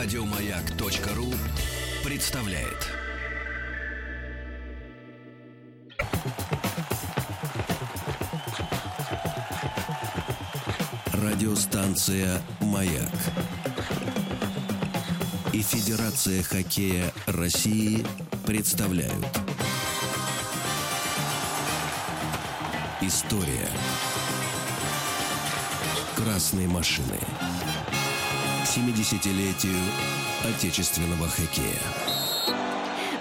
Радиомаяк.ру представляет. Радиостанция «Маяк» и Федерация хоккея России представляют. История красной машины. 70-летию отечественного хоккея.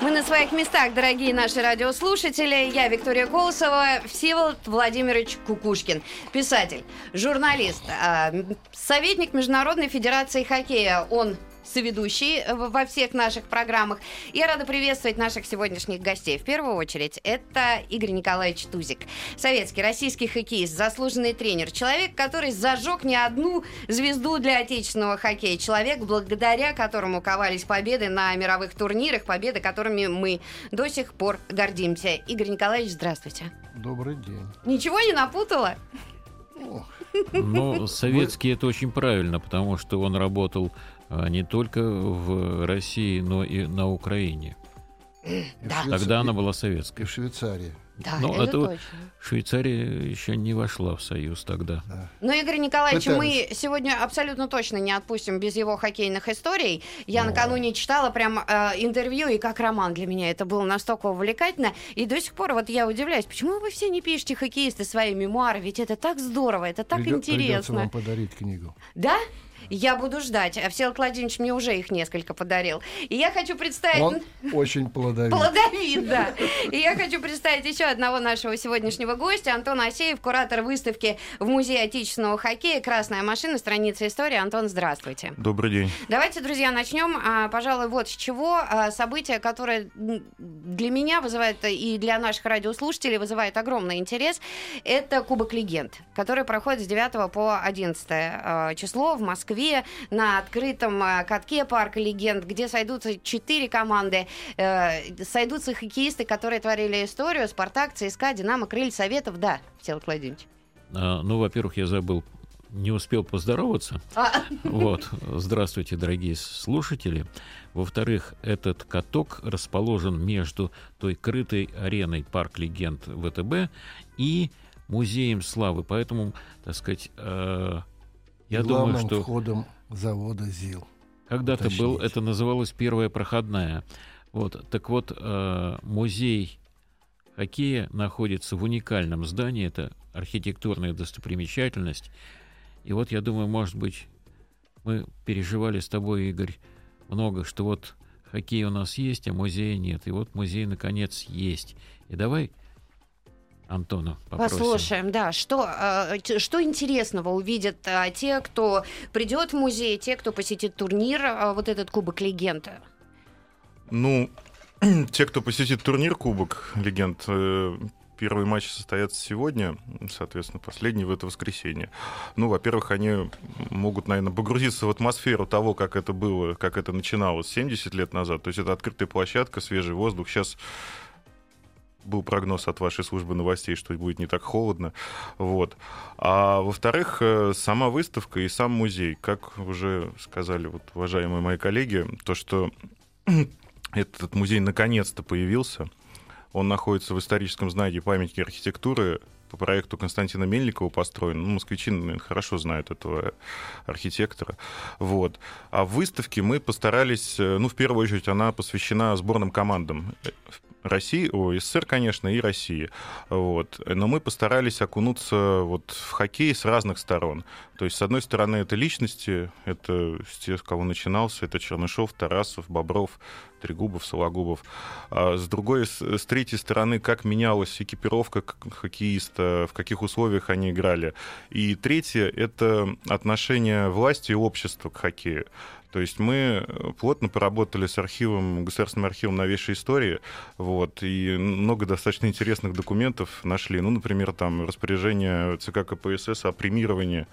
Мы на своих местах, дорогие наши радиослушатели. Я Виктория Колосова, Всеволод Владимирович Кукушкин. Писатель, журналист, а, советник Международной Федерации Хоккея. Он соведущий во всех наших программах. Я рада приветствовать наших сегодняшних гостей. В первую очередь, это Игорь Николаевич Тузик. Советский, российский хоккеист, заслуженный тренер. Человек, который зажег не одну звезду для отечественного хоккея. Человек, благодаря которому ковались победы на мировых турнирах, победы, которыми мы до сих пор гордимся. Игорь Николаевич, здравствуйте. Добрый день. Ничего не напутала? Ну, советский это очень правильно, потому что он работал а, не только в России, но и на Украине. Да. Тогда она была И советская. в Швейцарии. Да, Ну, это, это точно. Швейцария еще не вошла в Союз тогда. Но, Игорь Николаевич, мы Пытались. сегодня абсолютно точно не отпустим без его хоккейных историй. Я накануне читала прям э, интервью, и как роман для меня это было настолько увлекательно. И до сих пор вот я удивляюсь, почему вы все не пишете хоккеисты свои мемуары? Ведь это так здорово, это так Придё- Придется интересно. вам подарить книгу. Да? Я буду ждать. А Всеволод Владимирович мне уже их несколько подарил. И я хочу представить... Он очень плодовит. Плодовит, да. И я хочу представить еще одного нашего сегодняшнего гостя, Антон Асеев, куратор выставки в Музее отечественного хоккея «Красная машина. Страница истории». Антон, здравствуйте. Добрый день. Давайте, друзья, начнем, а, пожалуй, вот с чего. А, Событие, которое для меня вызывает и для наших радиослушателей вызывает огромный интерес, это Кубок легенд, который проходит с 9 по 11 а, число в Москве на открытом а, катке парка легенд, где сойдутся четыре команды, э, сойдутся хоккеисты, которые творили историю, Спартак, ЦСКА, Динамо, Крылья, Советов, да, Всеволод Владимирович. А, Ну, во-первых, я забыл, не успел поздороваться. А, Вот, здравствуйте, дорогие слушатели. Во-вторых, этот каток расположен между той крытой ареной Парк Легенд ВТБ и Музеем Славы. Поэтому, так сказать, э, я Главным думаю, что входом завода ЗИЛ. когда-то был, уточните. это называлось первая проходная. Вот, так вот, э, музей хоккея находится в уникальном здании, это архитектурная достопримечательность. И вот я думаю, может быть, мы переживали с тобой, Игорь, много, что вот хоккей у нас есть, а музея нет. И вот музей, наконец, есть. И давай Антона попросим. Послушаем, да, что, э, что интересного увидят э, те, кто придет в музей, те, кто посетит турнир, э, вот этот Кубок Легенд. Ну, те, кто посетит турнир Кубок Легенд, первые матчи состоятся сегодня, соответственно, последний в это воскресенье. Ну, во-первых, они могут, наверное, погрузиться в атмосферу того, как это было, как это начиналось 70 лет назад. То есть это открытая площадка, свежий воздух. Сейчас был прогноз от вашей службы новостей, что будет не так холодно. Вот. А во-вторых, э, сама выставка и сам музей, как уже сказали вот уважаемые мои коллеги, то, что этот музей наконец-то появился, он находится в историческом здании памятники архитектуры по проекту Константина Мельникова построен. Ну, москвичи, наверное, хорошо знают этого архитектора. Вот. А в выставке мы постарались, э, ну, в первую очередь, она посвящена сборным командам России, о, СССР, конечно, и России. Вот. Но мы постарались окунуться вот в хоккей с разных сторон. То есть, с одной стороны, это личности, это с тех, с кого начинался, это Чернышов, Тарасов, Бобров, Трегубов, Сологубов. А с другой, с, третьей стороны, как менялась экипировка хоккеиста, в каких условиях они играли. И третье — это отношение власти и общества к хоккею. То есть мы э, плотно поработали с архивом, Государственным архивом новейшей истории, вот, и много достаточно интересных документов нашли. Ну, например, там распоряжение ЦК КПСС о премировании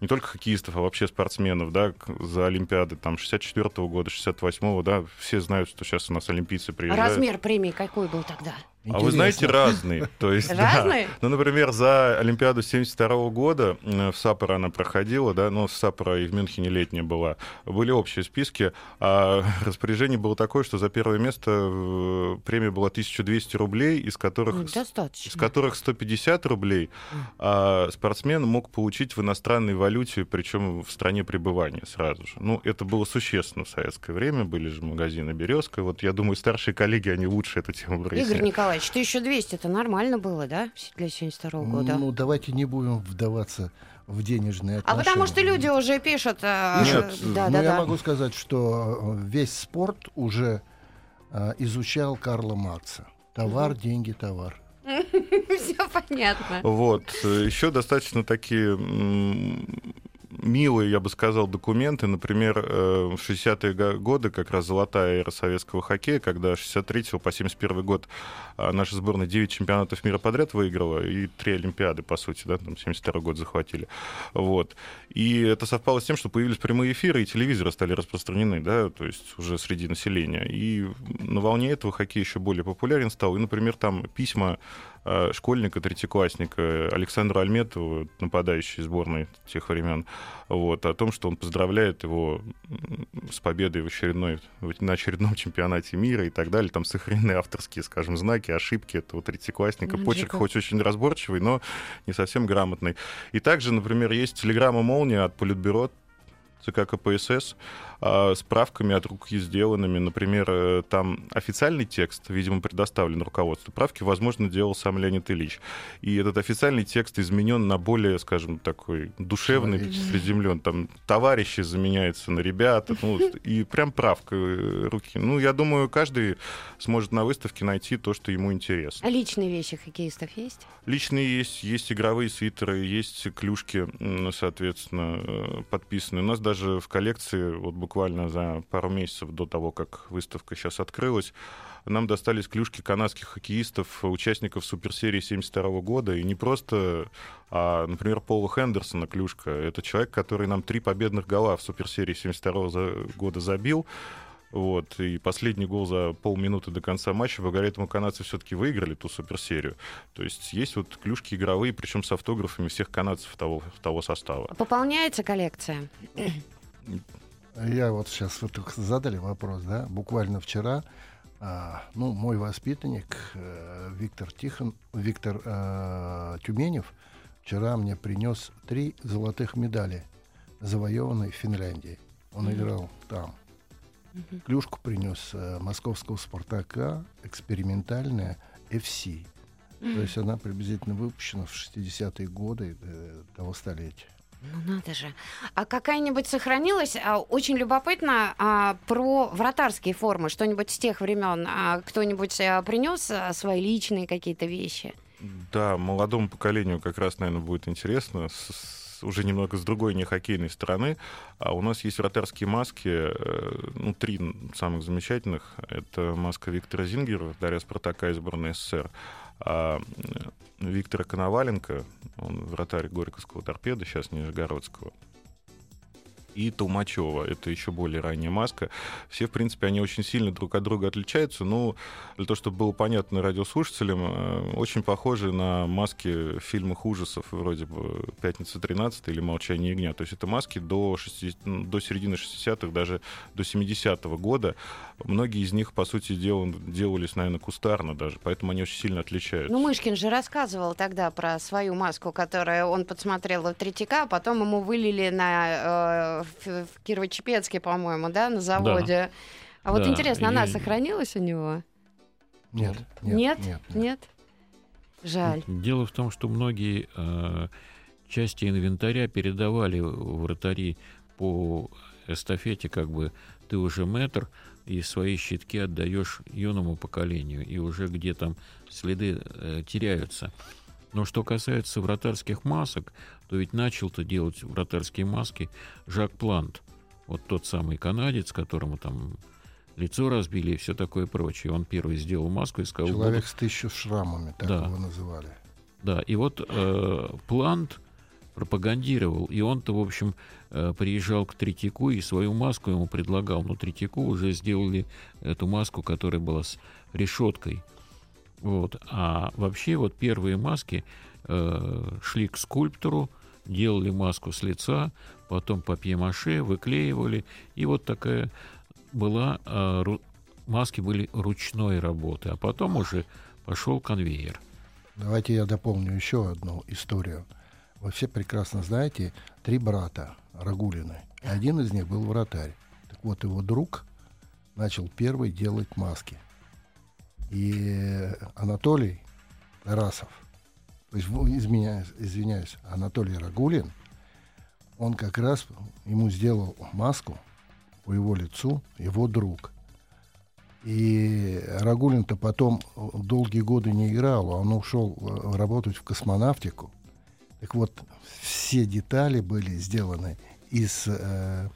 не только хоккеистов, а вообще спортсменов, да, за Олимпиады, там, 64 года, 68 да, все знают, что сейчас у нас олимпийцы А приезжают. размер премии какой был тогда? А вы знаете, Интересно. разные. То есть, да. Разные? Ну, например, за Олимпиаду 72 года э, в Саппоро она проходила, да, но в Саппоро и в Мюнхене летняя была. Были общие списки, а распоряжение было такое, что за первое место э, премия была 1200 рублей, из которых, Ну, из Достаточно. которых 150 рублей а спортсмен мог получить в иностранной валюте, причем в стране пребывания сразу же. Ну, это было существенно в советское время, были же магазины «Березка». Вот я думаю, старшие коллеги, они лучше эту тему Игорь прояснят. Николаевич, 1200 это нормально было, да, для 72 года? Ну, давайте не будем вдаваться в денежные а отношения. потому что люди уже пишут... э, Нет, да, ну, да, я да. могу сказать, что э, весь спорт уже э, изучал Карла Маркса. Товар, деньги, товар. Все понятно. Вот. Еще достаточно такие милые, я бы сказал, документы. Например, э, в 60-е го- годы, как раз золотая эра советского хоккея, когда с 63 по 71 год а, наша сборная 9 чемпионатов мира подряд выиграла и 3 Олимпиады, по сути, да, там 72 год захватили. Вот. И это совпало с тем, что появились прямые эфиры, и телевизоры стали распространены, да, то есть уже среди населения. И на волне этого хоккей еще более популярен стал. И, например, там письма школьника, третьеклассника Александра Альметова, нападающий сборной тех времен, вот, о том, что он поздравляет его с победой в очередной, на очередном чемпионате мира и так далее. Там сохранены авторские, скажем, знаки, ошибки этого третьеклассника. Почерк хоть очень разборчивый, но не совсем грамотный. И также, например, есть телеграмма «Молния» от Политбюро ЦК КПСС а, с правками от руки сделанными. Например, э, там официальный текст, видимо, предоставлен руководству. Правки, возможно, делал сам Леонид Ильич. И этот официальный текст изменен на более, скажем, такой душевный, приземлен. Там товарищи заменяются на ребята. ну, и прям правка э, руки. Ну, я думаю, каждый сможет на выставке найти то, что ему интересно. А личные вещи хоккеистов есть? Личные есть, есть игровые свитеры, есть клюшки, соответственно, э, подписанные. У нас даже в коллекции, вот буквально за пару месяцев до того, как выставка сейчас открылась, нам достались клюшки канадских хоккеистов, участников суперсерии 72 года. И не просто, а, например, Пола Хендерсона клюшка. Это человек, который нам три победных гола в суперсерии 72 за- года забил. Вот, и последний гол за полминуты до конца матча, благодаря этому канадцы все-таки выиграли ту суперсерию. То есть есть вот клюшки игровые, причем с автографами всех канадцев того, того состава. Пополняется коллекция? Я вот сейчас вот только задали вопрос, да, буквально вчера, а, ну, мой воспитанник э, Виктор Тихон, Виктор э, Тюменев вчера мне принес три золотых медали, завоеванные в Финляндии. Он играл там. Клюшку принес э, московского Спартака, экспериментальная FC. То есть она приблизительно выпущена в 60-е годы э, того столетия. Ну надо же. А какая-нибудь сохранилась? А, Очень любопытно а, про вратарские формы. Что-нибудь с тех времен а, кто-нибудь а, принес а, свои личные какие-то вещи? Да, молодому поколению как раз, наверное, будет интересно. С- уже немного с другой не хоккейной стороны. А у нас есть вратарские маски, э, ну, три самых замечательных. Это маска Виктора Зингера, вратаря Спартака и сборной СССР. А э, Виктора Коноваленко, он вратарь Горьковского торпеда, сейчас Нижегородского. И Толмачева, это еще более ранняя маска. Все, в принципе, они очень сильно друг от друга отличаются, но для того, чтобы было понятно радиослушателям, э, очень похожи на маски в фильмах ужасов, вроде бы «Пятница 13» или «Молчание ягня». То есть это маски до, 60 ну, до середины 60-х, даже до 70-го года. Многие из них, по сути дела, делались, наверное, кустарно даже, поэтому они очень сильно отличаются. Ну, Мышкин же рассказывал тогда про свою маску, которую он подсмотрел у Третьяка, а потом ему вылили на, э, в, в Кирово-Чепецке, по-моему, да, на заводе. А вот Да, интересно, она и- сохранилась у него? Нет, Нет? нет, нет. Нет? Жаль. Дело в том, что многие э, части инвентаря передавали вратари по эстафете, как бы ты уже метр, и свои щитки отдаешь юному поколению, и уже где там следы э, теряются. Но что касается вратарских масок, то ведь начал-то делать вратарские маски Жак Плант, вот тот самый канадец, которому там лицо разбили и все такое прочее. Он первый сделал маску и сказал, «Буду Человек с тысячу шрамами, так Да. его называли. да, и вот э, Плант пропагандировал, и он-то, в общем, э, приезжал к Третьяку и свою маску ему предлагал. Но Третьяку уже сделали эту маску, которая была с решеткой. Вот. А вообще вот первые маски э, шли к скульптору, делали маску с лица, потом папье-маше выклеивали, и вот такая была, э, ру- маски были ручной работы, а потом уже пошел конвейер. Давайте я дополню еще одну историю. Вы все прекрасно знаете три брата Рагулины. Один из них был вратарь. Так вот, его друг начал первый делать маски. И Анатолий Тарасов, то есть, изменяюсь, извиняюсь, Анатолий Рагулин, он как раз ему сделал маску по его лицу, его друг. И Рагулин-то потом э, долгие годы не играл, он ушел э, работать в космонавтику. Так вот, все детали были сделаны из э,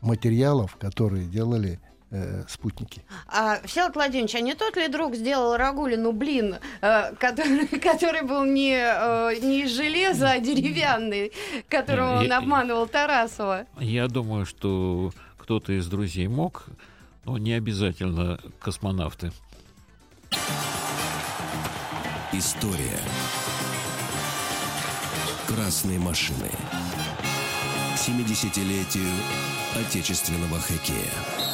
материалов, которые делали э, спутники. А, Всеволод Владимирович, а не тот ли друг сделал Рагулину блин, э, который, который был не, э, не из железа, а деревянный, которого он я- обманывал Тарасова? Я думаю, что кто-то из друзей мог, но не обязательно космонавты. История. Красные машины. К 70-летию отечественного хоккея.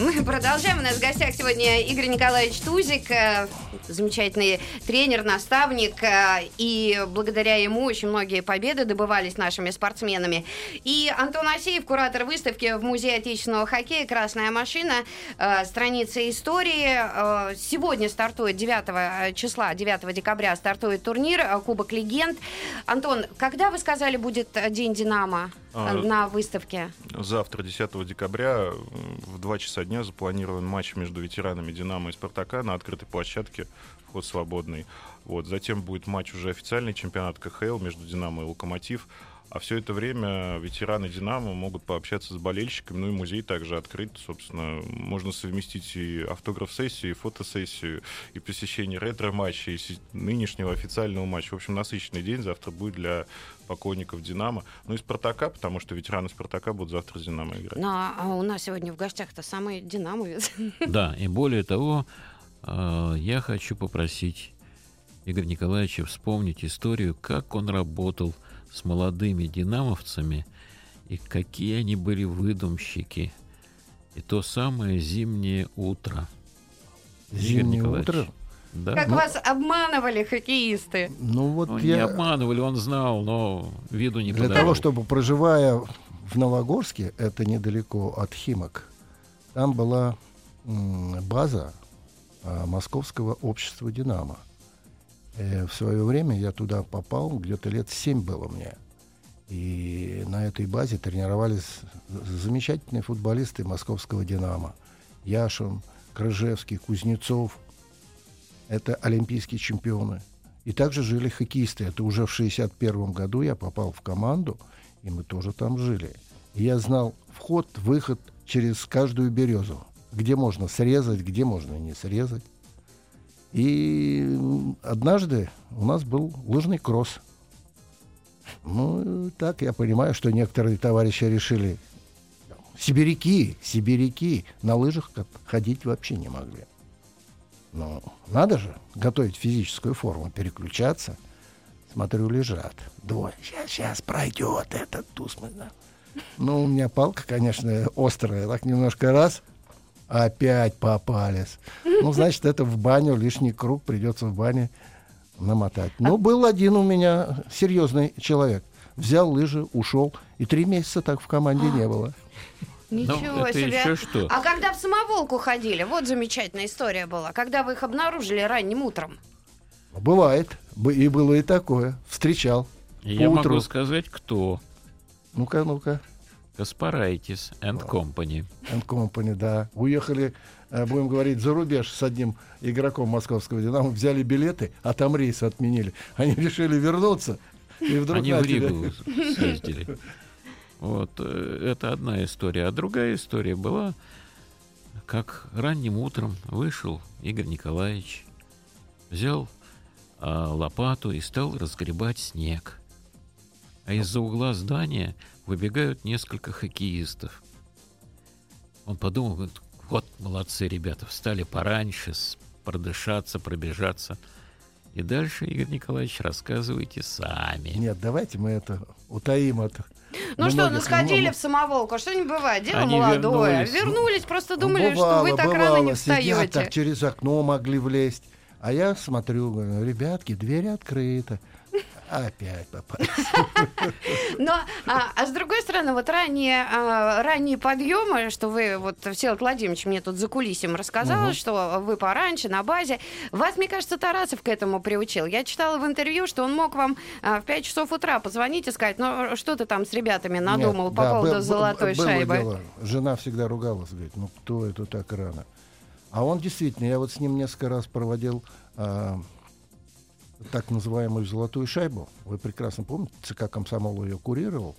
Мы продолжаем. У нас в гостях сегодня Игорь Николаевич Тузик, э, замечательный тренер, наставник. э, И благодаря ему очень многие победы добывались нашими спортсменами. И Антон Асеев, куратор выставки в Музее отечественного хоккея «Красная машина», э, страница истории. Сегодня стартует 9 числа, 9 декабря стартует турнир Кубок легенд. Антон, когда вы сказали будет День Динамо А, на выставке? Завтра, 10 декабря, м, в 2 часа дня запланирован матч между ветеранами «Динамо» и «Спартака» на открытой площадке, вход свободный. Вот. Затем будет матч уже официальный чемпионат КХЛ между «Динамо» и «Локомотив». А все это время ветераны «Динамо» могут пообщаться с болельщиками. Ну и музей также открыт. Собственно, можно совместить и автограф-сессию, и фотосессию, и посещение ретро-матча, и нынешнего официального матча. В общем, насыщенный день завтра будет для поклонников «Динамо». Ну и «Спартака», потому что ветераны «Спартака» будут завтра с «Динамо» играть. Ну, а у нас сегодня в гостях-то самый динамовец. Да, и более того, э, я хочу попросить Игоря Николаевича вспомнить историю, как он работал с молодыми динамовцами и какие они были выдумщики. И то самое зимнее утро. Игорь Зимнее Николаевич. утро. Да? Как ну- вас обманывали хоккеисты. Ну вот Ну, не я обманывали, он знал, но виду не для подавал. того, чтобы проживая в Новогорске, это недалеко от Химок, там была м, база а, Московского общества Динамо. Э, в свое время я туда попал, где-то лет семь было мне. И на этой базе тренировались замечательные футболисты московского «Динамо». Яшин, Крыжевский, Кузнецов. Это олимпийские чемпионы. И также жили хоккеисты. Это уже в 61 году я попал в команду, и мы тоже там жили. И я знал вход, выход через каждую березу. Где можно срезать, где можно не срезать. И однажды у нас был лыжный кросс. Ну, так я понимаю, что некоторые товарищи решили, сибиряки, сибиряки, на лыжах ходить вообще не могли. Ну, надо же готовить физическую форму, переключаться. Смотрю, лежат. Двое. Сейчас, сейчас пройдет этот туз. мы знаем». Ну, у меня палка, конечно, острая. Так немножко раз, опять попались. Ну, значит, это в баню, лишний круг придется в бане намотать. Но был один у меня серьезный человек. Взял лыжи, ушел. И три месяца так в команде не было. Ничего это себе. еще что? А когда в самоволку ходили, вот замечательная история была. Когда вы их обнаружили ранним утром. Бывает. Бы- И было и такое. Встречал. Я поутру. могу сказать, кто. Ну-ка, ну-ка. Каспарайтис and Company. And Company, да. Уехали, э, будем говорить, за рубеж с одним игроком московского «Динамо». Взяли билеты, а там рейс отменили. Они решили вернуться. И вдруг Они в. Ригу съездили. Вот, э, это одна история. А другая история была, как ранним утром вышел Игорь Николаевич, взял а, лопату и стал разгребать снег. А из-за угла здания выбегают несколько хоккеистов. Он подумал, говорит, Вот молодцы ребята, встали пораньше, продышаться, пробежаться. И дальше, Игорь Николаевич, рассказывайте сами. Нет, давайте мы это утаим от ну что, ну сходили в самоволку, что не бывает, дело Они молодое. Вернулись. вернулись, просто думали, бывало, что вы так бывало, рано не встаете. так через окно могли влезть. А я смотрю, говорю, ребятки, дверь открыта. Опять попались. Но, а, а с другой стороны, вот ранние, а, ранние подъемы, что вы, вот Всеволод Владимирович мне тут за кулисем рассказал, угу. что вы пораньше на базе. Вас, мне кажется, Тарасов к этому приучил. Я читала в интервью, что он мог вам а, в 5 часов утра позвонить и сказать, ну что ты там с ребятами надумал Нет, по да, поводу был, золотой было шайбы. Дело. Жена всегда ругалась, говорит, ну кто это так рано? А он действительно, я вот с ним несколько раз проводил а, так называемую «золотую шайбу». Вы прекрасно помните, ЦК «Комсомол» ее курировал.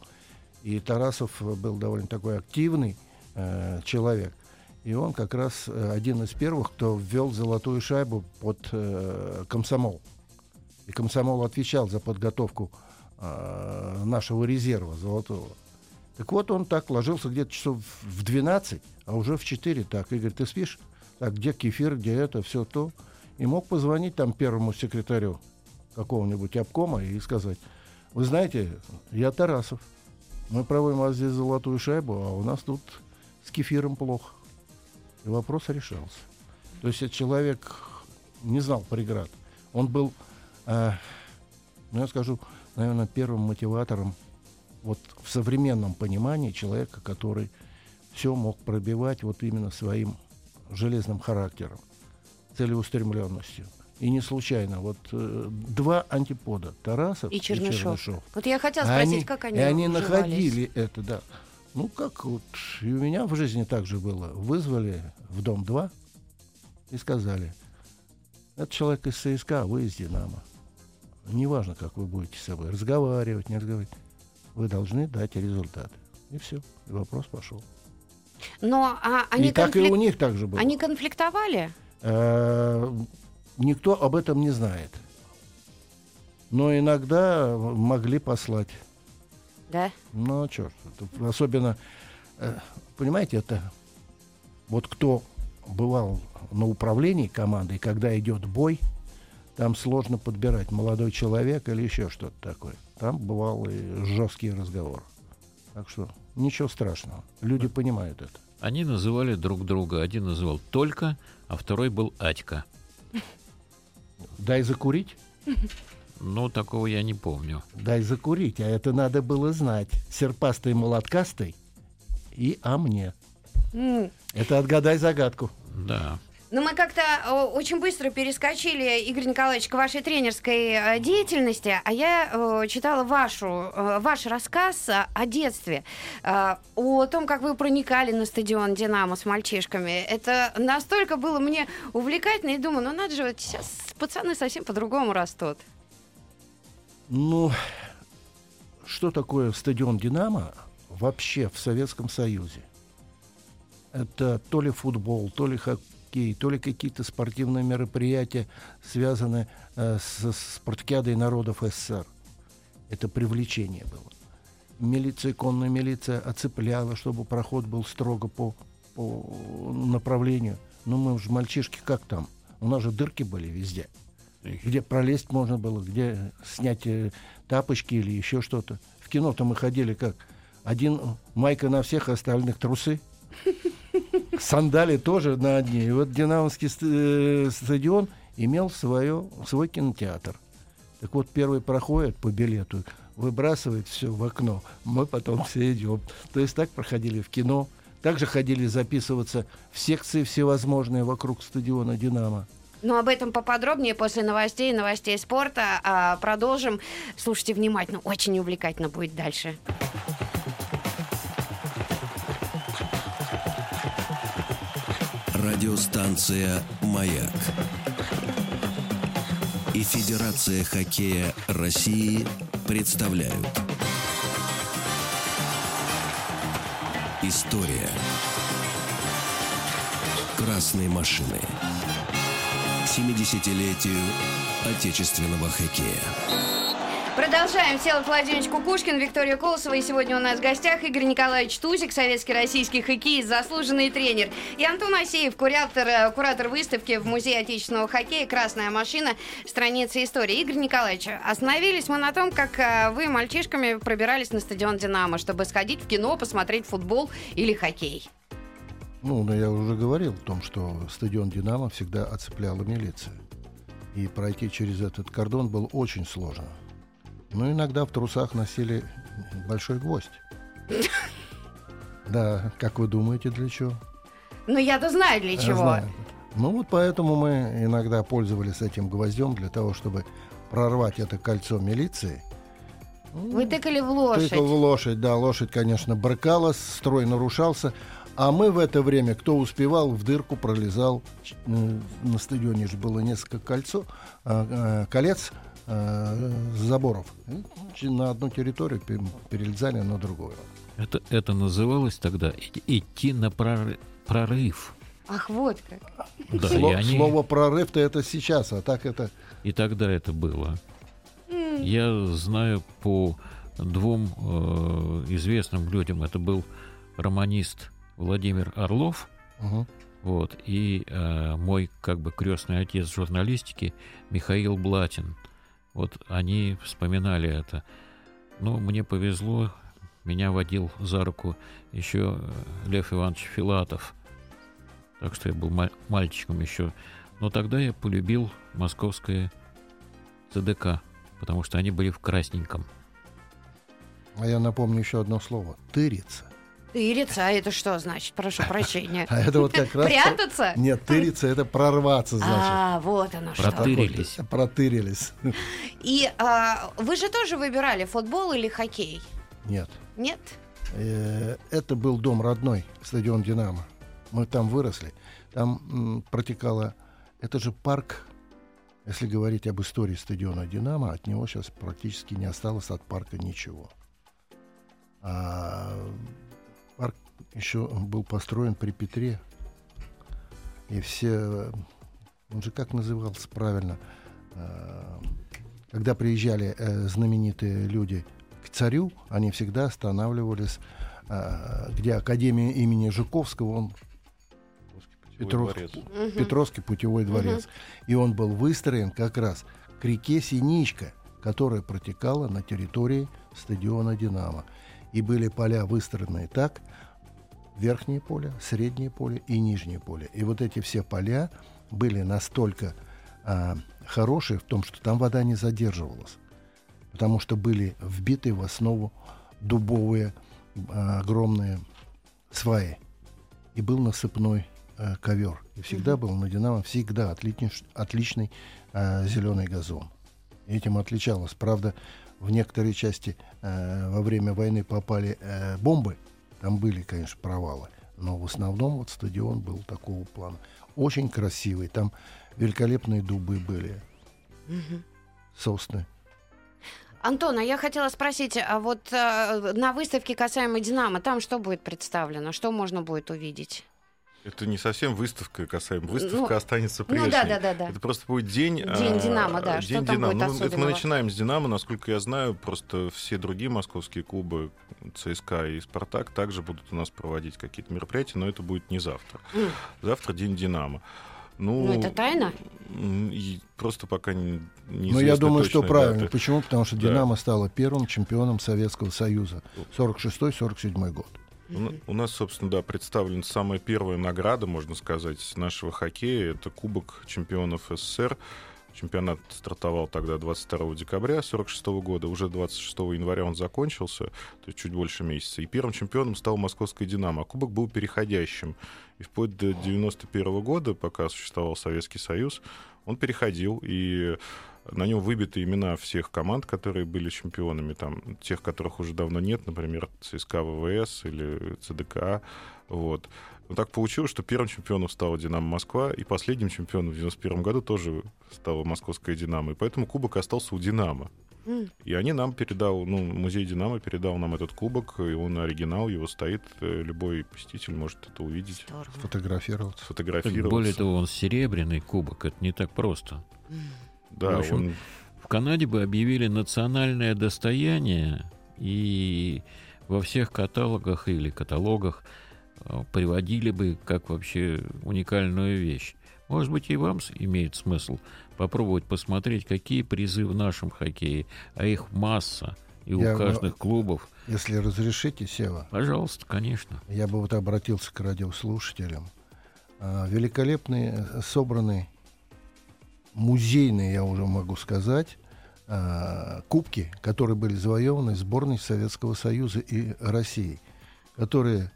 И Тарасов был довольно такой активный э, человек. И он как раз э, один из первых, кто ввел золотую шайбу под э, комсомол. И комсомол отвечал за подготовку э, нашего резерва золотого. Так вот, он так ложился где-то часов в 12, а уже в 4 так. Игорь, ты спишь? Так, где кефир, где это, все то и мог позвонить там первому секретарю какого-нибудь обкома и сказать, вы знаете, я Тарасов, мы проводим вас здесь золотую шайбу, а у нас тут с кефиром плохо. И вопрос решался. То есть этот человек не знал преград. Он был, э, ну я скажу, наверное, первым мотиватором вот в современном понимании человека, который все мог пробивать вот именно своим железным характером целеустремленностью. И не случайно. Вот э, два антипода Тарасов и Чернышов. и Чернышов. Вот я хотела спросить, они, как они И они находили это, да. Ну, как вот и у меня в жизни так же было. Вызвали в дом 2 и сказали, это человек из ЦСКА, а вы из Динамо. Неважно, как вы будете с собой разговаривать, не разговаривать. Вы должны дать результаты. И все. И вопрос пошел. Но а, они и конфлик... так и у них так же было. Они конфликтовали? Никто об этом не знает. Но иногда могли послать. Да? Ну, черт. Особенно, э, понимаете, это вот кто бывал на управлении командой, когда идет бой, там сложно подбирать молодой человек или еще что-то такое. Там бывал и жесткий разговор. Так что ничего страшного. Люди понимают это. Они называли друг друга. Один называл только, а второй был Атька. Дай закурить? Ну, такого я не помню. Дай закурить, а это надо было знать. Серпастый, молоткастый и а мне. Mm. Это отгадай загадку. Да. Но мы как-то очень быстро перескочили, Игорь Николаевич, к вашей тренерской э, деятельности, а я читала вашу, э, ваш рассказ о детстве, э, о том, как вы проникали на стадион «Динамо» с мальчишками. Это настолько было мне увлекательно, и думаю, ну надо же, вот сейчас пацаны совсем по-другому растут. Ну, что такое стадион «Динамо» вообще в Советском Союзе? Это то ли футбол, то ли хоккей, хоккей, то ли какие-то спортивные мероприятия, связанные э, с спартакиадой народов СССР. Это привлечение было. Милиция, конная милиция оцепляла, чтобы проход был строго по, по направлению. Ну, мы уже мальчишки как там? У нас же дырки были везде. Где пролезть можно было, где снять э, тапочки или еще что-то. В кино-то мы ходили как? Один майка на всех, остальных трусы. Сандали тоже на одни. И вот Динамовский э, стадион имел свое, свой кинотеатр. Так вот, первый проходит по билету, выбрасывает все в окно. Мы потом все идем. То есть так проходили в кино. Также ходили записываться в секции всевозможные вокруг стадиона «Динамо». Ну, об этом поподробнее после новостей, новостей спорта. А, продолжим. Слушайте внимательно, очень увлекательно будет дальше. Радиостанция «Маяк» и Федерация хоккея России представляют. История. Красной машины. 70-летию отечественного хоккея Продолжаем. Всеволод Владимирович Кукушкин, Виктория Колосова. И сегодня у нас в гостях Игорь Николаевич Тузик, советский российский хоккеист, заслуженный тренер. И Антон Асеев, куратор, э, куратор выставки в Музее отечественного хоккея «Красная машина. Страница истории». Игорь Николаевич, остановились мы на том, как э, вы мальчишками пробирались на стадион «Динамо», чтобы сходить в кино, посмотреть футбол или хоккей. Ну, но я уже говорил о том, что стадион «Динамо» всегда оцепляла милиция. И пройти через этот кордон было очень сложно. Ну, иногда в трусах носили большой гвоздь. Да, как вы думаете, для чего? Ну, я-то знаю для Я чего. знаю. Ну, вот поэтому мы иногда пользовались этим гвоздем для того, чтобы прорвать это кольцо милиции. Вы тыкали в лошадь. Тыкал в лошадь, да, лошадь, конечно, брыкалась, строй нарушался. А мы в это время, кто успевал, в дырку пролезал. Э, На стадионе же было несколько кольцо, а, э, колец заборов. И ч- На одну территорию пе- перелезали на другую. Это, это называлось тогда идти на проры- прорыв. Ах, вот как. Да, Сло- они- Слово прорыв-то это сейчас, а так это и тогда это было. Я знаю по двум э, известным людям. Это был романист Владимир Орлов, мгм. вот, и э, мой как бы крестный отец журналистики Михаил Блатин. Вот они вспоминали это. Ну, мне повезло, меня водил за руку еще э, Лев Иванович Филатов. Так что я был ма- мальчиком еще. Но тогда я полюбил московское ЦДК, потому что они были в красненьком. А я напомню еще одно слово. Тыриться. Тыриться, а это что значит? Прошу прощения. А это вот как раз... Прятаться? Нет, тыриться это прорваться, значит. А, вот оно что. Протырились. Протырились. И а, вы же тоже выбирали футбол или хоккей? Нет. Нет? Э, Это был дом родной, стадион «Динамо». Мы там выросли. Там протекала... Это же парк, если говорить об истории стадиона «Динамо», от него сейчас практически не осталось от парка ничего. А еще был построен при Петре. И все... Он же как назывался правильно? Э, Когда приезжали э, знаменитые люди к царю, они всегда останавливались, э, где Академия имени Жуковского, он Петров-. Мгм. Петровский путевой дворец. И он был выстроен как раз к реке Синичка, которая протекала на территории стадиона «Динамо». И были поля выстроены так, верхнее поле, среднее поле и нижнее поле. И вот эти все поля были настолько а, хорошие в том, что там вода не задерживалась. Потому что были вбиты в основу дубовые а, огромные сваи. И был насыпной э, ковер. И всегда был на «Динамо» всегда отличный, отличный зеленый газон. И этим отличалось. Правда, в некоторые части э, во время войны попали э, бомбы. Там были, конечно, провалы. Но в основном вот стадион был такого плана. Очень красивый. Там великолепные дубы были. Сосны. Антон, а я хотела спросить, а вот э, на выставке касаемо Динамо, там что будет представлено? Что можно будет увидеть? Это не совсем выставка касаемо. Выставка Ну, останется ну прежней. да, да, да, да. Это просто будет день... День а, «Динамо», да. Что День там «Динамо». будет Ну, это мы начинаем с «Динамо». Насколько я знаю, просто все другие московские клубы, ЦСКА и «Спартак», также будут у нас проводить какие-то мероприятия, но это будет не завтра. М. Завтра день «Динамо». Ну, Ну, это тайна? и просто пока не Ну, я думаю, что правильно. дата. Почему? Потому что Да. «Динамо» стала первым чемпионом Советского Союза. 46-47 год. У на- У нас, собственно, да, представлена самая первая награда, можно сказать, нашего хоккея. Это Кубок чемпионов СССР. Чемпионат стартовал тогда 22 декабря 1946 года. Уже 26 января он закончился, то есть чуть больше месяца. И первым чемпионом стал московская «Динамо». А кубок был переходящим. И вплоть до 91 года, пока существовал Советский Союз, он переходил, и на нем выбиты имена всех команд, которые были чемпионами, там, тех, которых уже давно нет, например, ЦСКА ВВС или ЦДКА. Вот. Но так получилось, что первым чемпионом стала «Динамо Москва», и последним чемпионом в 91 году тоже стала московская «Динамо». И поэтому кубок остался у «Динамо». И они нам передал, ну, музей «Динамо» передал нам этот кубок, и он оригинал, его стоит, э, любой посетитель может это увидеть, Здорово. Фотографироваться. Так сфотографироваться. более того, он серебряный кубок, это не так просто. Да, в общем, он в Канаде бы объявили национальное достояние и во всех каталогах или каталогах э, приводили бы как вообще уникальную вещь. Может быть, и вам имеет смысл попробовать посмотреть, какие призы в нашем хоккее, а их масса, и у Я, каждых клубов. Если разрешите, Сева. Пожалуйста, конечно. Я бы вот обратился к радиослушателям. А, великолепные, э, собранные, музейные, я уже могу сказать, а, кубки, которые были завоеваны сборной Советского Союза и России, которые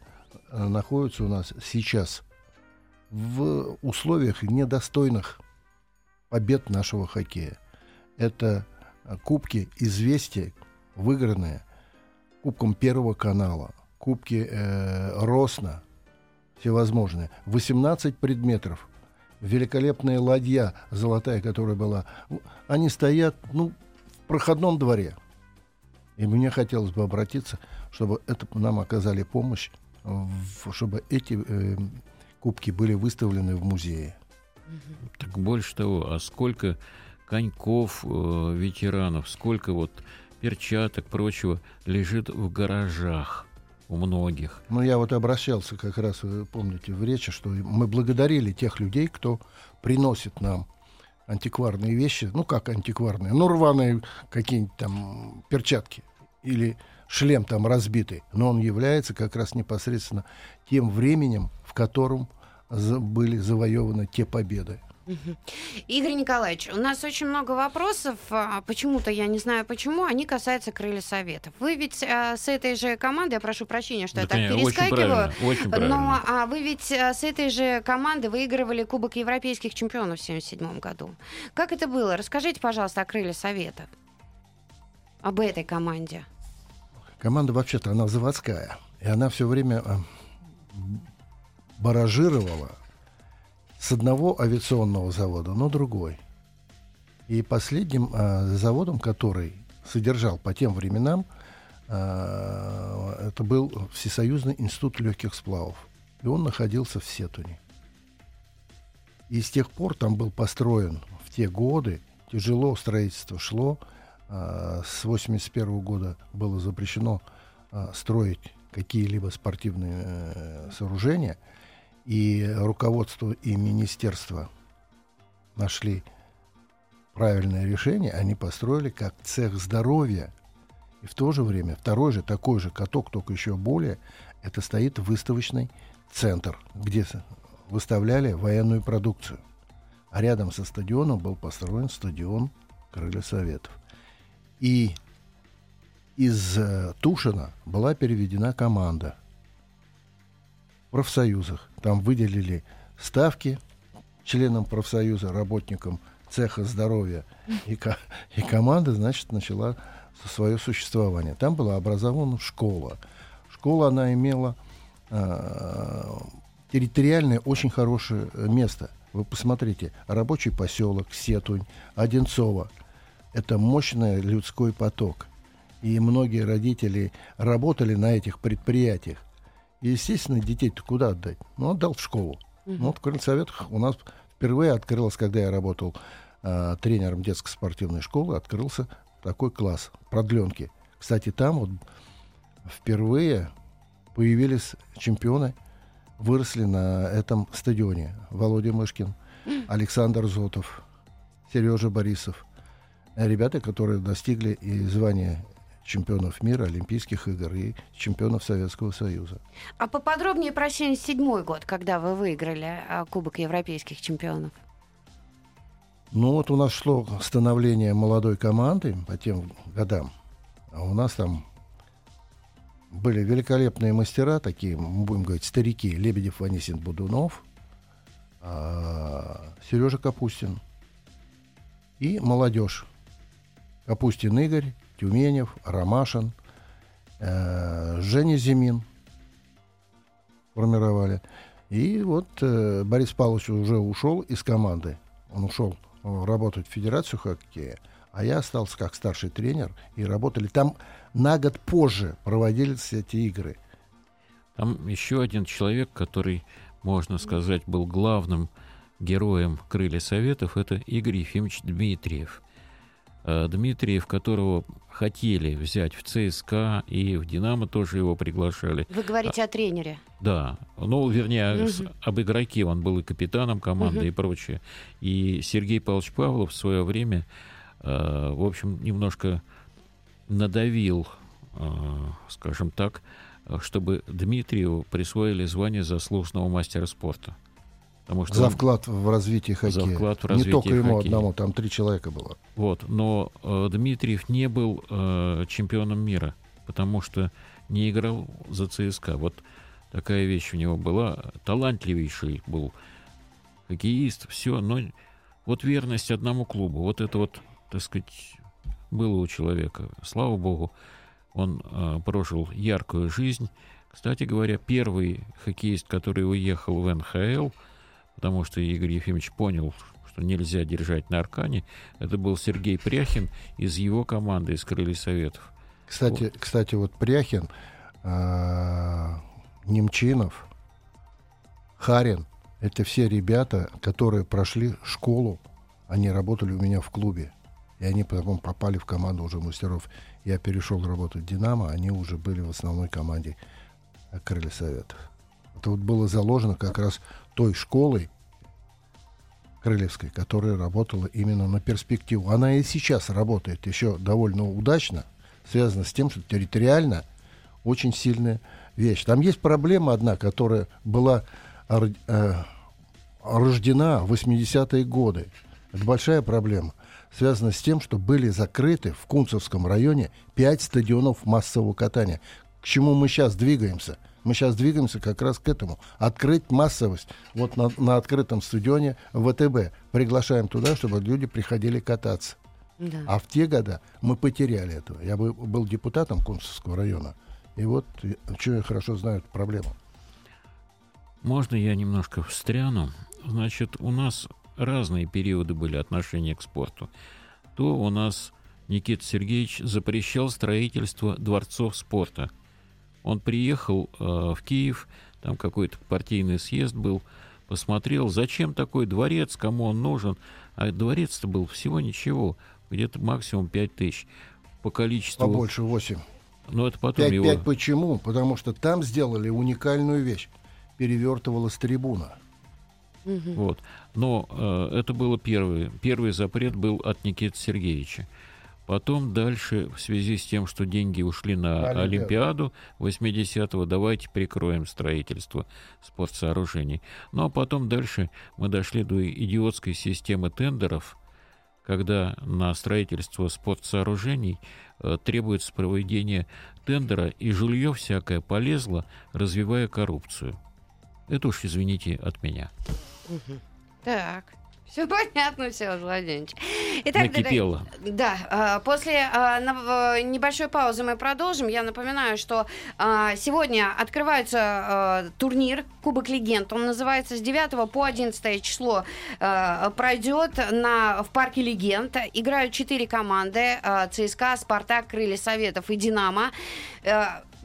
а, находятся у нас сейчас в условиях недостойных побед нашего хоккея. Это кубки «Известия», выигранные Кубком Первого канала, Кубки э, Росна, всевозможные. 18 предметов. Великолепная ладья золотая, которая была. Они стоят ну, в проходном дворе. И мне хотелось бы обратиться, чтобы это нам оказали помощь, чтобы эти э, кубки были выставлены в музее. Так больше того, а сколько коньков э, ветеранов, сколько вот перчаток, прочего лежит в гаражах у многих. Ну, я вот обращался как раз, вы помните, в речи, что мы благодарили тех людей, кто приносит нам антикварные вещи, ну как антикварные, ну рваные какие-нибудь там перчатки или шлем там разбитый, но он является как раз непосредственно тем временем, в котором были завоеваны те победы. Игорь Николаевич, у нас очень много вопросов. А, почему-то, я не знаю почему, они касаются крылья советов. Вы ведь а, с этой же командой, я прошу прощения, что да, я так конечно, перескакиваю, очень правильно, очень правильно. но а, вы ведь а, с этой же командой выигрывали Кубок Европейских чемпионов в 1977 году. Как это было? Расскажите, пожалуйста, о крылья советов. Об этой команде. Команда вообще-то она заводская. И она все время а, баражировала с одного авиационного завода на другой. И последним э, заводом, который содержал по тем временам, э, это был Всесоюзный институт легких сплавов. И он находился в Сетуне. И с тех пор там был построен в те годы, тяжело строительство шло, э, с 1981 года было запрещено э, строить какие-либо спортивные э, сооружения – и руководство и министерство нашли правильное решение, они построили как цех здоровья. И в то же время второй же такой же каток, только еще более, это стоит выставочный центр, где выставляли военную продукцию. А рядом со стадионом был построен стадион Крылья Советов. И из э, Тушина была переведена команда профсоюзах. Там выделили ставки членам профсоюза, работникам цеха здоровья. И, и команда, значит, начала свое существование. Там была образована школа. Школа, она имела э, территориальное очень хорошее место. Вы посмотрите, рабочий поселок, Сетунь, Одинцово. Это мощный людской поток. И многие родители работали на этих предприятиях. И, естественно, детей-то куда отдать? Ну, отдал в школу. Uh-huh. Ну, вот в Крыльсоветах у нас впервые открылось, когда я работал э, тренером детской спортивной школы, открылся такой класс продленки. Кстати, там вот впервые появились чемпионы, выросли на этом стадионе. Володя Мышкин, Александр Зотов, Сережа Борисов. Ребята, которые достигли и звания чемпионов мира, Олимпийских игр и чемпионов Советского Союза. А поподробнее про 77 год, когда вы выиграли а, Кубок Европейских чемпионов. Ну вот у нас шло становление молодой команды по тем годам. А у нас там были великолепные мастера, такие, будем говорить, старики. Лебедев, Ванисин, Будунов, а, Сережа Капустин и молодежь. Капустин Игорь, Тюменев, Ромашин, э, Женя Зимин формировали. И вот э, Борис Павлович уже ушел из команды. Он ушел э, работать в Федерацию хоккея, а я остался как старший тренер, и работали там на год позже проводились эти игры. Там еще один человек, который, можно сказать, был главным героем крылья Советов, это Игорь Ефимович Дмитриев. э, Дмитриев, которого хотели взять в ЦСКА и в «Динамо» тоже его приглашали. Вы говорите о тренере. Да, ну, вернее, Мгм. с- об игроке, он был и капитаном команды Мгм. и прочее. И Сергей Павлович Павлов в свое время, э, в общем, немножко надавил, э, скажем так, э, чтобы Дмитриеву присвоили звание заслуженного мастера спорта. Потому что За он- вклад в развитие хоккея. За вклад в Не развитие только ему хоккея. одному, там три человека было. Вот, но э, Дмитриев не был э, чемпионом мира, потому что не играл за ЦСКА. Вот такая вещь у него была. Талантливейший был хоккеист, все, но вот верность одному клубу, вот это вот, так сказать, было у человека. Слава богу, он э, прожил яркую жизнь. Кстати говоря, первый хоккеист, который уехал в НХЛ, потому что Игорь Ефимович понял, что нельзя держать на Аркане, это был Сергей Пряхин из его команды, из Крыльев Советов. Кстати, кстати, вот Пряхин, а, Немчинов, Харин, это все ребята, которые прошли школу, они работали у меня в клубе. И они потом попали в команду уже мастеров. Я перешел работать в «Динамо», они уже были в основной команде Крылья Советов. Это вот было заложено как раз той школой Крылевской, которая работала именно на перспективу. Она и сейчас работает еще довольно удачно, связано с тем, что территориально очень сильная вещь. Там есть проблема одна, которая была э, рождена в 80-е годы. Это большая проблема. Связана с тем, что были закрыты в Кунцевском районе пять стадионов массового катания. К чему мы сейчас двигаемся? Мы сейчас двигаемся как раз к этому. Открыть массовость. Вот на, на открытом стадионе ВТБ. Приглашаем туда, чтобы люди приходили кататься. Да. А в те года мы потеряли этого. Я бы- был депутатом Кунцевского района. И вот, что я хорошо знаю эту проблему. Можно я немножко встряну? Значит, у нас разные периоды были отношения к спорту. То у нас Никита Сергеевич запрещал строительство дворцов спорта. Он приехал э, в Киев, там какой-то партийный съезд был, посмотрел, зачем такой дворец, кому он нужен. А дворец-то был всего ничего, где-то максимум 5 тысяч. По количеству... Побольше 8. Но это потом 5-5 его... почему? Потому что там сделали уникальную вещь. Перевертывалась трибуна. Мгм. Вот. Но э, это было первый. Первый запрет был от Никиты Сергеевича. Потом дальше, в связи с тем, что деньги ушли на Олимпиаду. Олимпиаду 80-го, давайте прикроем строительство спортсооружений. Ну а потом дальше мы дошли до идиотской системы тендеров, когда на строительство спортсооружений э, требуется проведение тендера, и жилье всякое полезло, развивая коррупцию. Это уж, извините, от меня. Так. Все понятно, все, Владимирович. Итак, Накипело. Да, а, после а, э, небольшой паузы мы продолжим. Я напоминаю, что а, сегодня открывается а, турнир Кубок Легенд. Он называется с 9 по 11 число а, пройдет на, в парке Легенд. Играют четыре команды. а, ЦСКА, Спартак, Крылья Советов и Динамо.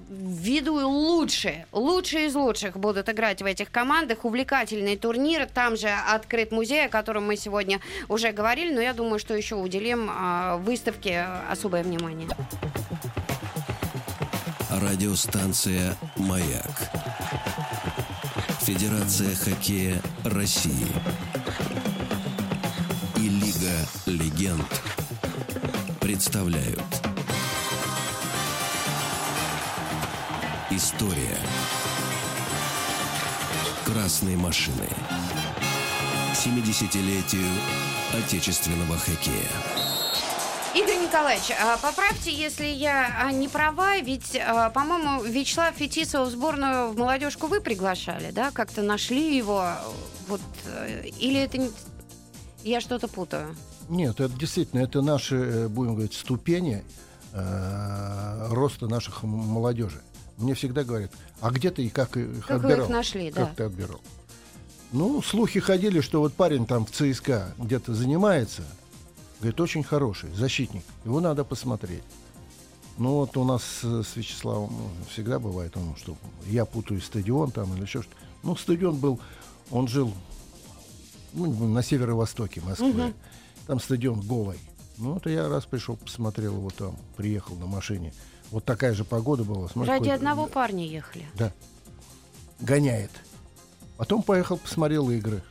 Э, Ввиду лучшие, лучшие из лучших будут играть в этих командах. Увлекательный турнир. Там же открыт музей, о котором мы сегодня уже говорили. Но я думаю, что еще уделим а, выставке особое внимание. Радиостанция «Маяк». Федерация хоккея России. И Лига легенд представляют История красной машины. 70-летию отечественного хоккея. Игорь Николаевич, а, поправьте, если я а, не права, ведь, а, по-моему, Вячеслав Фетисова в сборную в молодежку вы приглашали, да? Как-то нашли его, вот, э, или это не... Я что-то путаю. Нет, это действительно, это наши, э, будем говорить, ступени э, роста наших молодежи. Мне всегда говорят, а где ты и как их Как вы отбирал? их нашли, как да. ты отбирал? Ну, слухи ходили, что вот парень там в ЦСКА где-то занимается. Говорит, очень хороший, защитник. Его надо посмотреть. Ну, вот у нас с Вячеславом ну, всегда бывает, ну, что я путаю стадион там или еще что-то. Ну, стадион был, он жил ну, на северо-востоке Москвы. Мгм. Там стадион голый. Ну, вот я раз пришел, посмотрел его там, приехал на машине. Вот такая же погода была. Смотри, Ради какой- одного парня ехали. Да. Гоняет. Потом поехал, посмотрел игры.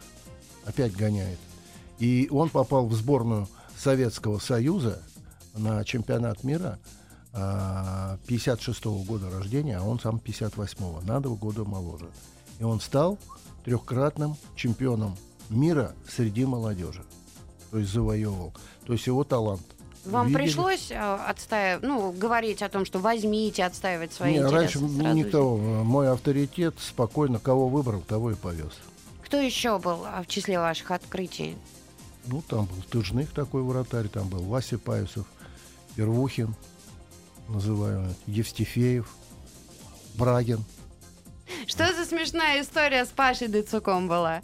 Опять гоняет. И он попал в сборную Советского Союза на чемпионат мира а, 56-го года рождения, а он сам 58-го, на два года моложе. И он стал трехкратным чемпионом мира среди молодежи. То есть завоевывал. То есть его талант. Вам Видели? пришлось э, отстаивать, ну, говорить о том, что возьмите, отстаивать свои Не, интересы раньше сразу никто. Мой авторитет спокойно кого выбрал, того и повез. Кто еще был а, в числе ваших открытий? Ну, там был Тыжных такой вратарь, там был Вася Паюсов, Первухин, называемый, Евстифеев, Брагин. Что за смешная история с Пашей Дыцуком была?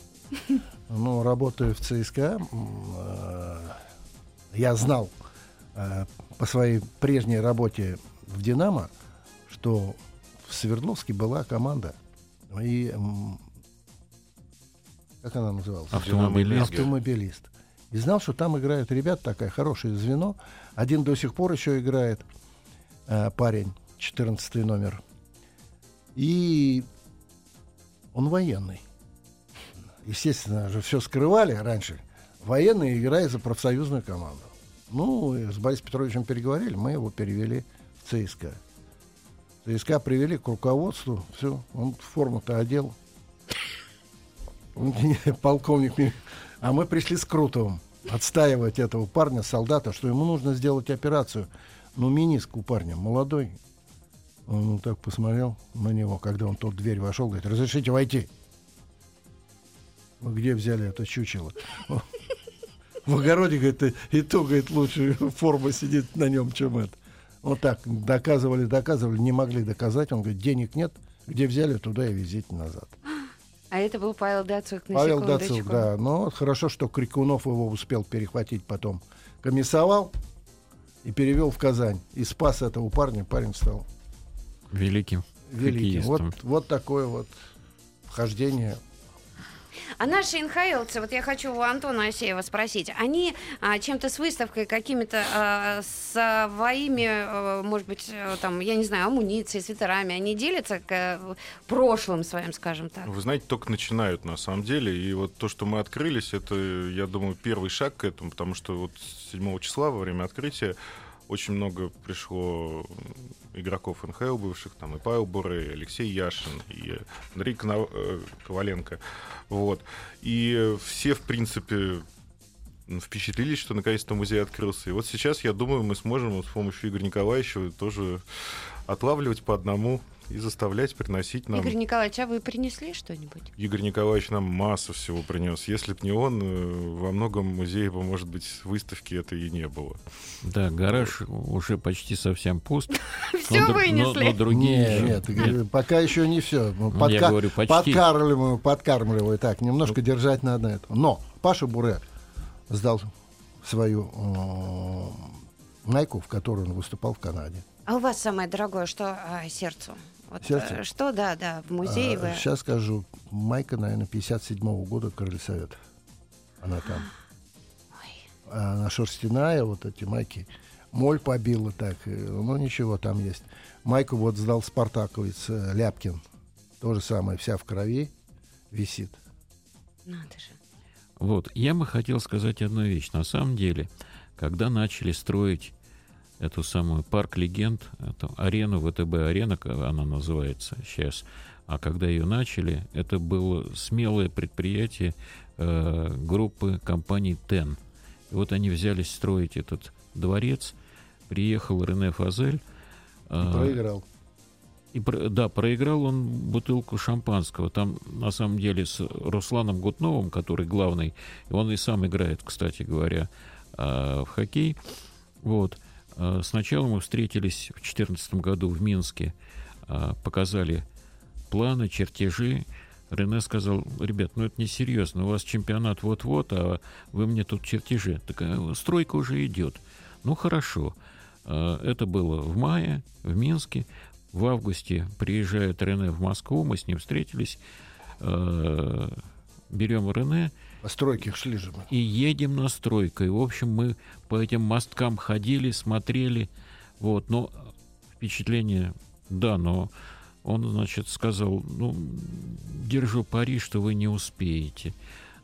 Ну, работая в ЦСКА, э, я знал э, по своей прежней работе в «Динамо», что в Свердловске была команда. И м, как она называлась? Автомобилист. автомобилист. И знал, что там играют ребята, такое хорошее звено. Один до сих пор еще играет э, парень, 14 номер. И он военный. Естественно же, все скрывали раньше. Военный играет за профсоюзную команду. Ну, с Борисом Петровичем переговорили, мы его перевели в ЦСКА. ЦСКА привели к руководству, все, он форму-то одел. Полковник. А мы пришли с Крутовым отстаивать этого парня, солдата, что ему нужно сделать операцию. Ну, миниск у парня молодой. Он так посмотрел на него, когда он тут в дверь вошел, говорит, разрешите войти. «Ну, где взяли это чучело? В огороде, говорит, и- то, говорит, лучше форма сидит на нем, чем это. Вот так доказывали, доказывали, не могли доказать. Он говорит, денег нет, где взяли, туда и везите назад. А это был Павел Дацук, на Павел. Дацук, да. Но вот хорошо, что Крикунов его успел перехватить потом. Комиссовал и перевел в Казань. И спас этого парня. Парень стал Великим великим. Вот, вот такое вот вхождение. А наши инхайлцы, вот я хочу у Антона Асеева спросить, они а, чем-то с выставкой, какими-то а, своими, а, может быть, э, там, я не знаю, амуницией, свитерами, они делятся к э, прошлым своим, скажем так? Вы знаете, только начинают на самом деле. И вот то, что мы открылись, это, я думаю, первый шаг к этому, потому что вот 7 числа во время открытия очень много пришло игроков НХЛ бывших, там и Павел Буре, и Алексей Яшин, и Андрей э, Коваленко. Вот. И все, в принципе, впечатлились, что наконец-то музей открылся. И вот сейчас, я думаю, мы сможем вот с помощью Игоря Николаевича тоже отлавливать по одному и заставлять приносить нам. Игорь Николаевич, а вы принесли что-нибудь? Игорь Николаевич нам массу всего принес. Если б не он, э, во многом музее бы, может быть, выставки это и не было. Да, гараж уже почти совсем пуст. Все вынесли. но другие нет, пока еще не все. Ну, я говорю, почти. Подкармливаю, подкармливаю. Так, немножко держать надо это. Но Паша Буре сдал свою э, майку, в которой он выступал в Канаде. А у вас самое дорогое, что а, сердцу? Вот, Сердцу? э, что, да, да, в музее вы... сейчас скажу, майка, наверное, 57 года Крылья Совета. Она там. А Она шерстяная, вот эти майки. Моль побила так. э, Ну, ничего, там есть. Майку вот сдал спартаковец э, Ляпкин. То же самое, вся в крови висит. Надо же. Вот, я бы хотел сказать одну вещь. На самом деле, когда начали строить эту самую парк легенд, эту арену, ВТБ-арена, как она называется сейчас, а когда ее начали, это было смелое предприятие э, группы компаний ТЕН. И вот они взялись строить этот дворец, приехал Рене Фазель. э, Проиграл. и да, проиграл он бутылку шампанского. Там, на самом деле, с Русланом Гутновым, который главный, он и сам играет, кстати говоря, а, в хоккей. Вот. А, Сначала мы встретились в 2014 году в Минске, а, показали планы, чертежи. Рене сказал, ребят, ну это несерьезно, у вас чемпионат вот-вот, а вы мне тут чертежи. Такая стройка уже идет. Ну хорошо. А, Это было в мае в Минске. В августе приезжает Рене в Москву, мы с ним встретились. Э, Берем Рене По стройке шли же мы. И едем на стройку. И, в общем, мы по этим мосткам ходили, смотрели. Вот, но впечатление, да, но он, значит, сказал, ну, держу пари, что вы не успеете.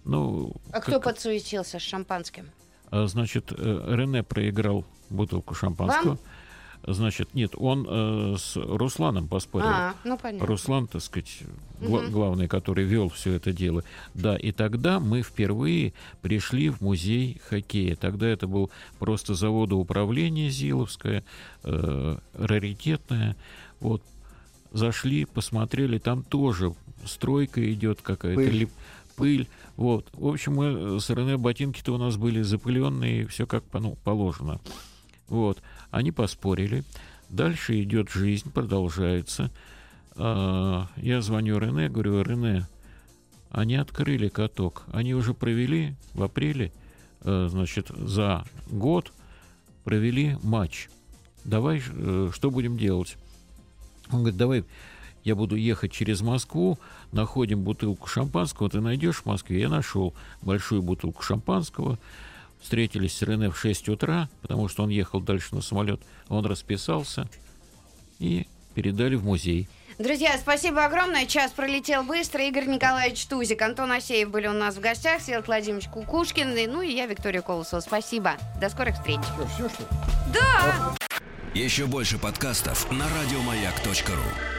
Ну, А кто подсуетился с шампанским? а, Значит, э, Рене проиграл бутылку шампанского. Вам? Значит, нет, он э, с Русланом поспорил. А, ну понятно. Руслан, так сказать, гла- Мгм. главный, который вел все это дело. Да, и тогда мы впервые пришли в музей хоккея. Тогда это был просто заводоуправление Зиловское, э, раритетное. Вот, зашли, посмотрели, там тоже стройка идет какая-то, Пыль. пыль. Вот. В общем, мы с Рене ботинки-то у нас были запыленные, все как по- ну, положено. Вот. Они поспорили. Дальше идет жизнь, продолжается. А, Я звоню Рене, говорю, Рене, они открыли каток. Они уже провели в апреле, э, значит, за год провели матч. Давай, э, что будем делать? Он говорит, давай я буду ехать через Москву, находим бутылку шампанского, ты найдешь в Москве? Я нашел большую бутылку шампанского, встретились с Рене в 6 утра, потому что он ехал дальше на самолет, он расписался и передали в музей. Друзья, спасибо огромное. Час пролетел быстро. Игорь Николаевич Тузик, Антон Асеев были у нас в гостях, Всеволод Владимирович Кукушкин, и- ну и я, Виктория Колосова. Спасибо. До скорых встреч. Все, что ли? Да! Еще больше подкастов на радиомаяк.ру.